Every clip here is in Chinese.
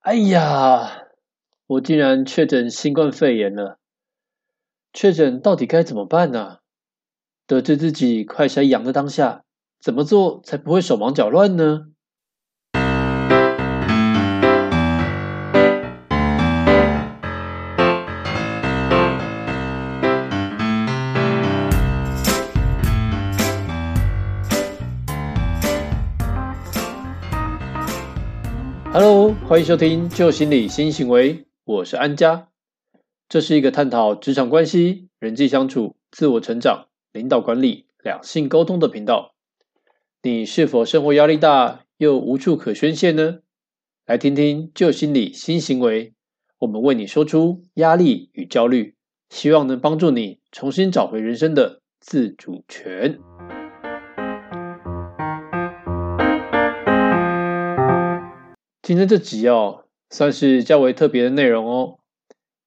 哎呀，我竟然确诊新冠肺炎了！确诊到底该怎么办呢？得知自己快筛阳的当下，怎么做才不会手忙脚乱呢？Hello，欢迎收听《旧心理新行为》，我是安家。这是一个探讨职场关系、人际相处、自我成长、领导管理、两性沟通的频道。你是否生活压力大又无处可宣泄呢？来听听《旧心理新行为》，我们为你说出压力与焦虑，希望能帮助你重新找回人生的自主权。今天这集哦，算是较为特别的内容哦，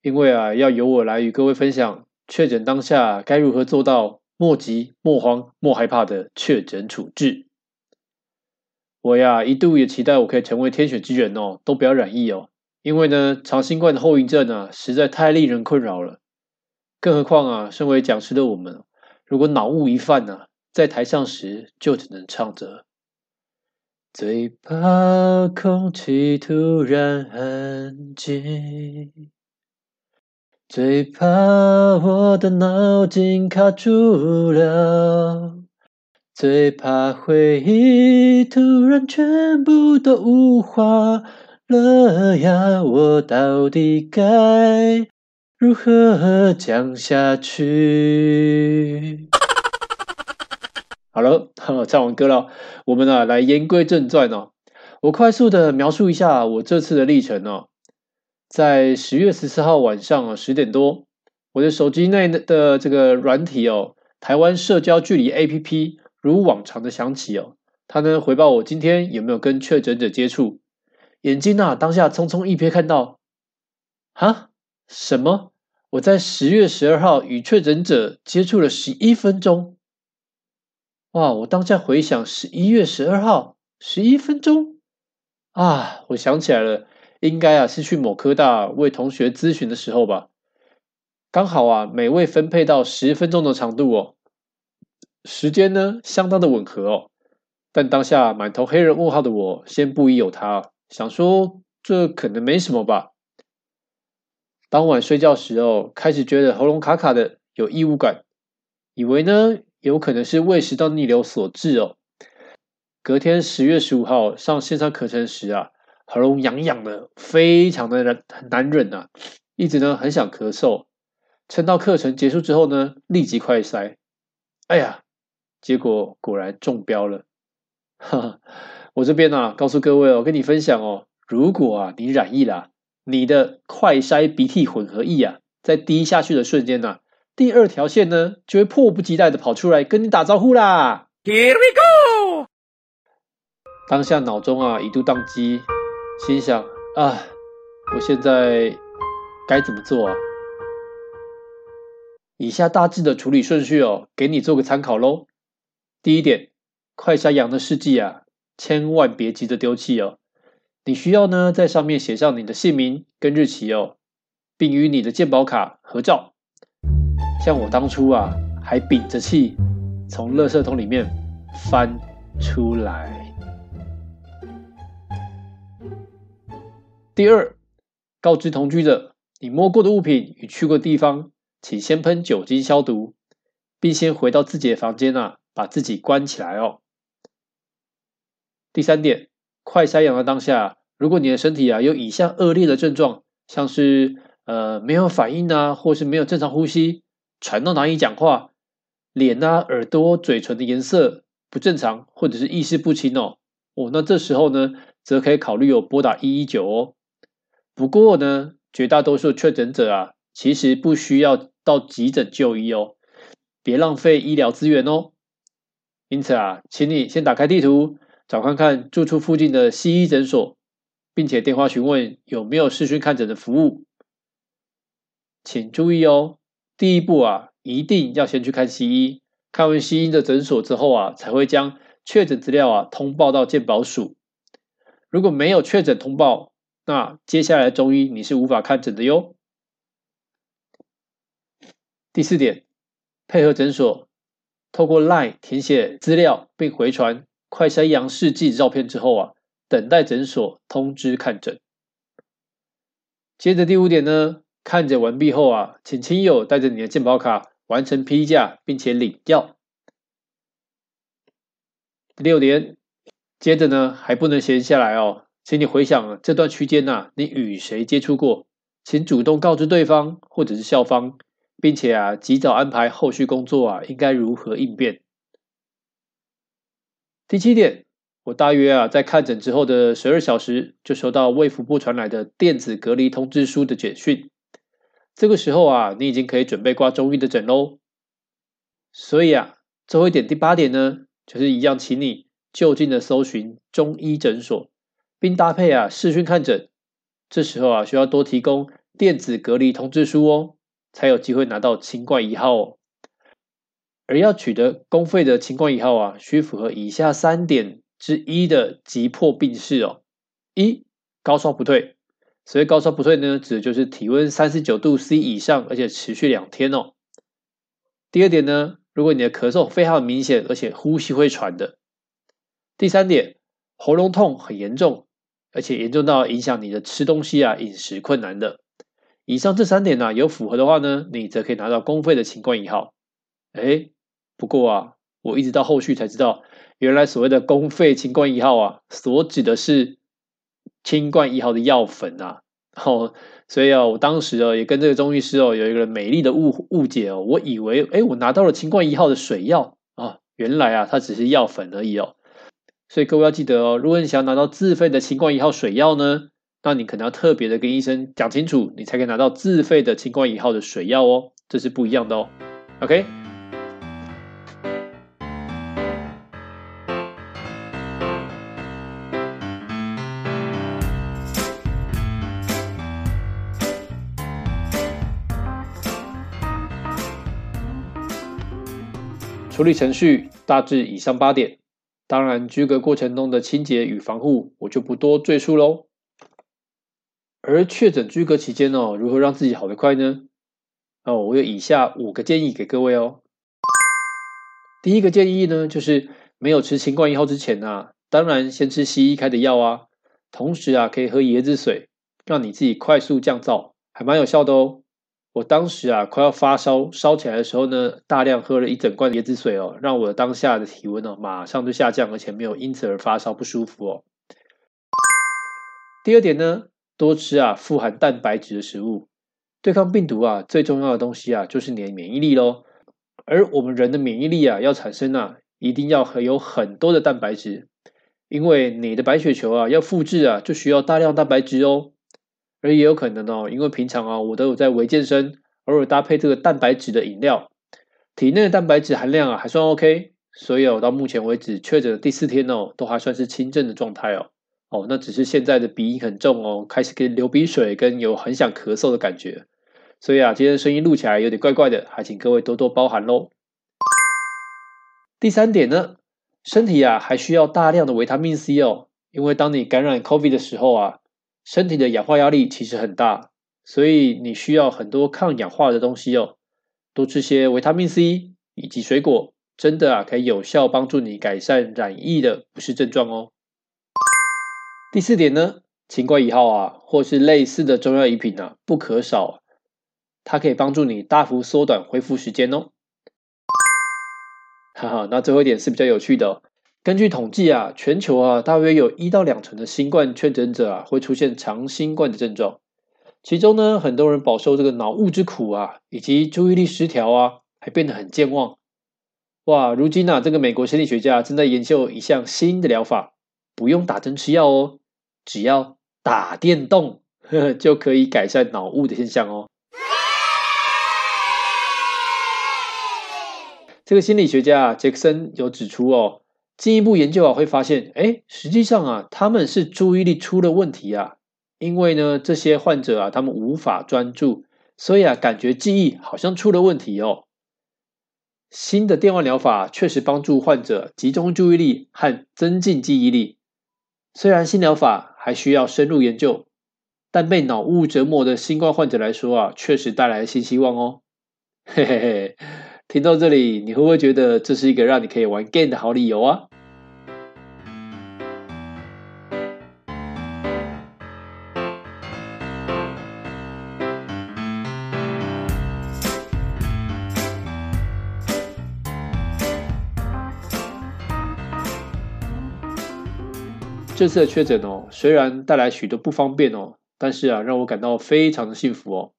因为啊，要由我来与各位分享确诊当下该如何做到莫急莫慌莫害怕的确诊处置。我呀，一度也期待我可以成为天选之人哦，都不要染疫哦，因为呢，长新冠的后遗症啊，实在太令人困扰了。更何况啊，身为讲师的我们，如果脑雾一犯呢，在台上时就只能唱着。最怕空气突然安静，最怕我的脑筋卡住了，最怕回忆突然全部都无话了呀！我到底该如何讲下去？好了，唱完歌了，我们啊来言归正传哦。我快速的描述一下我这次的历程哦。在十月十四号晚上啊十点多，我的手机内的这个软体哦，台湾社交距离 APP 如往常的响起哦，它呢回报我今天有没有跟确诊者接触。眼睛啊当下匆匆一瞥，看到，哈，什么？我在十月十二号与确诊者接触了十一分钟。哇！我当下回想，十一月十二号十一分钟啊，我想起来了，应该啊是去某科大为同学咨询的时候吧。刚好啊，每位分配到十分钟的长度哦，时间呢相当的吻合哦。但当下满头黑人问号的我，先不疑有他，想说这可能没什么吧。当晚睡觉时哦，开始觉得喉咙卡卡的，有异物感，以为呢。有可能是胃食道逆流所致哦。隔天十月十五号上线上课程时啊，喉咙痒痒的，非常的难难忍啊，一直呢很想咳嗽。撑到课程结束之后呢，立即快筛，哎呀，结果果然中标了。哈哈，我这边呢告诉各位哦，跟你分享哦，如果啊你染疫了，你的快筛鼻涕混合液啊，在滴下去的瞬间呢。第二条线呢，就会迫不及待的跑出来跟你打招呼啦。Here we go！当下脑中啊一度宕机，心想啊，我现在该怎么做啊？以下大致的处理顺序哦，给你做个参考喽。第一点，快筛阳的试剂啊，千万别急着丢弃哦。你需要呢，在上面写上你的姓名跟日期哦，并与你的健保卡合照。像我当初啊，还屏着气从垃圾桶里面翻出来。第二，告知同居者，你摸过的物品与去过地方，请先喷酒精消毒，并先回到自己的房间啊，把自己关起来哦。第三点，快筛阳的当下，如果你的身体啊有以下恶劣的症状，像是呃没有反应啊，或是没有正常呼吸。传到难以讲话，脸啊、耳朵、嘴唇的颜色不正常，或者是意识不清哦，哦，那这时候呢，则可以考虑有拨打一一九哦。不过呢，绝大多数确诊者啊，其实不需要到急诊就医哦，别浪费医疗资源哦。因此啊，请你先打开地图，找看看住处附近的西医诊所，并且电话询问有没有视讯看诊的服务。请注意哦。第一步啊，一定要先去看西医，看完西医的诊所之后啊，才会将确诊资料啊通报到健保署。如果没有确诊通报，那接下来中医你是无法看诊的哟。第四点，配合诊所透过 LINE 填写资料并回传快筛阳试剂照片之后啊，等待诊所通知看诊。接着第五点呢，看诊完毕后啊，请亲友带着你的健保卡完成批价，并且领药。第六点，接着呢还不能闲下来哦，请你回想这段区间呐，你与谁接触过，请主动告知对方或者是校方，并且啊及早安排后续工作啊，应该如何应变。第七点。我大约啊，在看诊之后的十二小时，就收到卫福部传来的电子隔离通知书的简讯。这个时候啊，你已经可以准备挂中医的诊喽。所以啊，最后一点第八点呢，就是一样，请你就近的搜寻中医诊所，并搭配啊视讯看诊。这时候啊，需要多提供电子隔离通知书哦，才有机会拿到清冠一号哦。而要取得公费的清冠一号啊，需符合以下三点。之一的急迫病逝哦，一高烧不退，所谓高烧不退呢，指的就是体温三十九度 C 以上，而且持续两天哦。第二点呢，如果你的咳嗽非常明显，而且呼吸会喘的。第三点，喉咙痛很严重，而且严重到影响你的吃东西啊，饮食困难的。以上这三点呢，有符合的话呢，你则可以拿到公费的清冠一号。哎，不过啊，我一直到后续才知道。原来所谓的公费清冠一号啊，所指的是清冠一号的药粉啊。哦，所以啊，我当时哦也跟这个中医师哦有一个美丽的误误解哦，我以为哎我拿到了清冠一号的水药啊，原来啊它只是药粉而已哦。所以各位要记得哦，如果你想要拿到自费的清冠一号水药呢，那你可能要特别的跟医生讲清楚，你才可以拿到自费的清冠一号的水药哦，这是不一样的哦。OK。处理程序大致以上八点，当然居隔过程中的清洁与防护，我就不多赘述喽。而确诊居隔期间哦，如何让自己好得快呢？哦，我有以下五个建议给各位哦。第一个建议呢，就是没有吃新冠一号之前啊，当然先吃西医开的药啊，同时啊可以喝椰子水，让你自己快速降噪，还蛮有效的哦。我当时啊，快要发烧烧起来的时候呢，大量喝了一整罐椰子水哦，让我当下的体温哦马上就下降，而且没有因此而发烧不舒服哦。第二点呢，多吃啊富含蛋白质的食物，对抗病毒啊最重要的东西啊就是你的免疫力喽。而我们人的免疫力啊要产生啊，一定要有很多的蛋白质，因为你的白血球啊要复制啊就需要大量蛋白质哦。而也有可能哦，因为平常啊，我都有在微健身，偶尔搭配这个蛋白质的饮料，体内的蛋白质含量啊还算 OK，所以哦，到目前为止确诊的第四天哦，都还算是轻症的状态哦。哦，那只是现在的鼻音很重哦，开始跟流鼻水，跟有很想咳嗽的感觉，所以啊，今天声音录起来有点怪怪的，还请各位多多包涵喽。第三点呢，身体啊还需要大量的维他命 C 哦，因为当你感染 COVID 的时候啊。身体的氧化压力其实很大，所以你需要很多抗氧化的东西哦。多吃些维他命 C 以及水果，真的啊可以有效帮助你改善染疫的不适症状哦。第四点呢，清冠一号啊，或是类似的中药饮品啊，不可少，它可以帮助你大幅缩短恢复时间哦。哈哈，那最后一点是比较有趣的。根据统计啊，全球啊，大约有一到两成的新冠确诊者啊，会出现长新冠的症状。其中呢，很多人饱受这个脑雾之苦啊，以及注意力失调啊，还变得很健忘。哇，如今啊，这个美国心理学家正在研究一项新的疗法，不用打针吃药哦，只要打电动呵呵 就可以改善脑雾的现象哦。这个心理学家杰克森有指出哦。进一步研究啊，会发现，哎，实际上啊，他们是注意力出了问题啊。因为呢，这些患者啊，他们无法专注，所以啊，感觉记忆好像出了问题哦。新的电话疗法确实帮助患者集中注意力和增进记忆力。虽然新疗法还需要深入研究，但被脑雾折磨的新冠患者来说啊，确实带来新希望哦。嘿嘿嘿，听到这里，你会不会觉得这是一个让你可以玩 game 的好理由啊？这次的确诊哦，虽然带来许多不方便哦，但是啊，让我感到非常的幸福哦。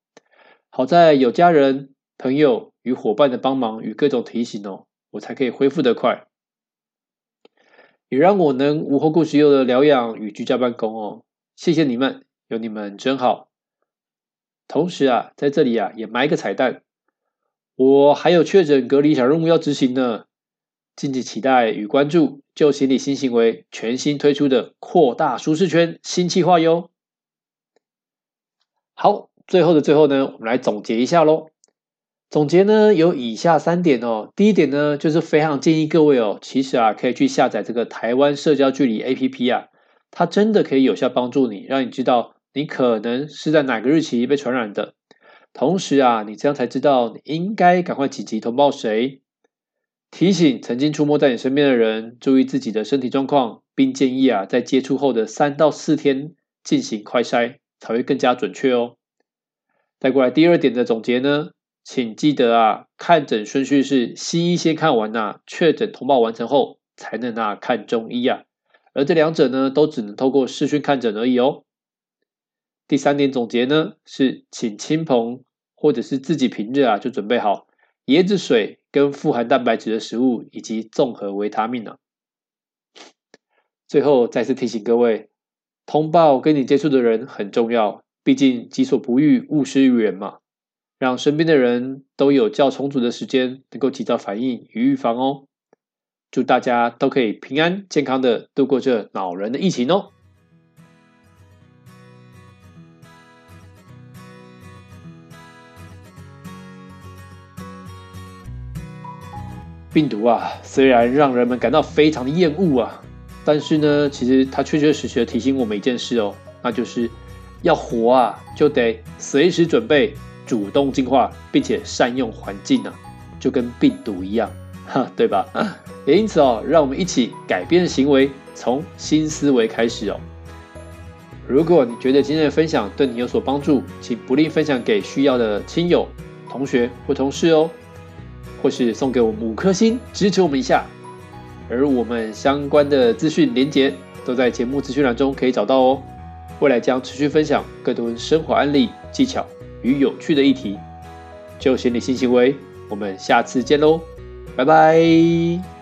好在有家人、朋友与伙伴的帮忙与各种提醒哦，我才可以恢复得快，也让我能无后顾之忧的疗养与居家办公哦。谢谢你们，有你们真好。同时啊，在这里啊，也埋个彩蛋，我还有确诊隔离小任务要执行呢。敬请期待与关注，就心理新行为全新推出的扩大舒适圈新计划哟。好，最后的最后呢，我们来总结一下喽。总结呢有以下三点哦。第一点呢，就是非常建议各位哦，其实啊可以去下载这个台湾社交距离 APP 啊，它真的可以有效帮助你，让你知道你可能是在哪个日期被传染的。同时啊，你这样才知道你应该赶快紧急通报谁。提醒曾经出没在你身边的人注意自己的身体状况，并建议啊，在接触后的三到四天进行快筛，才会更加准确哦。再过来第二点的总结呢，请记得啊，看诊顺序是西医先看完呐，确诊通报完成后才能啊看中医啊，而这两者呢，都只能透过视讯看诊而已哦。第三点总结呢，是请亲朋或者是自己平日啊就准备好椰子水。跟富含蛋白质的食物以及综合维他命呢。最后再次提醒各位，通报跟你接触的人很重要，毕竟己所不欲，勿施于人嘛。让身边的人都有较充足的时间，能够及早反应与预防哦。祝大家都可以平安健康的度过这恼人的疫情哦。病毒啊，虽然让人们感到非常的厌恶啊，但是呢，其实它确确实实的提醒我们一件事哦，那就是要活啊，就得随时准备，主动进化，并且善用环境啊，就跟病毒一样，哈，对吧？也因此哦，让我们一起改变行为，从新思维开始哦。如果你觉得今天的分享对你有所帮助，请不吝分享给需要的亲友、同学或同事哦。或是送给我们五颗星支持我们一下，而我们相关的资讯连结都在节目资讯栏中可以找到哦。未来将持续分享更多生活案例、技巧与有趣的议题。就心理新行为，我们下次见喽，拜拜。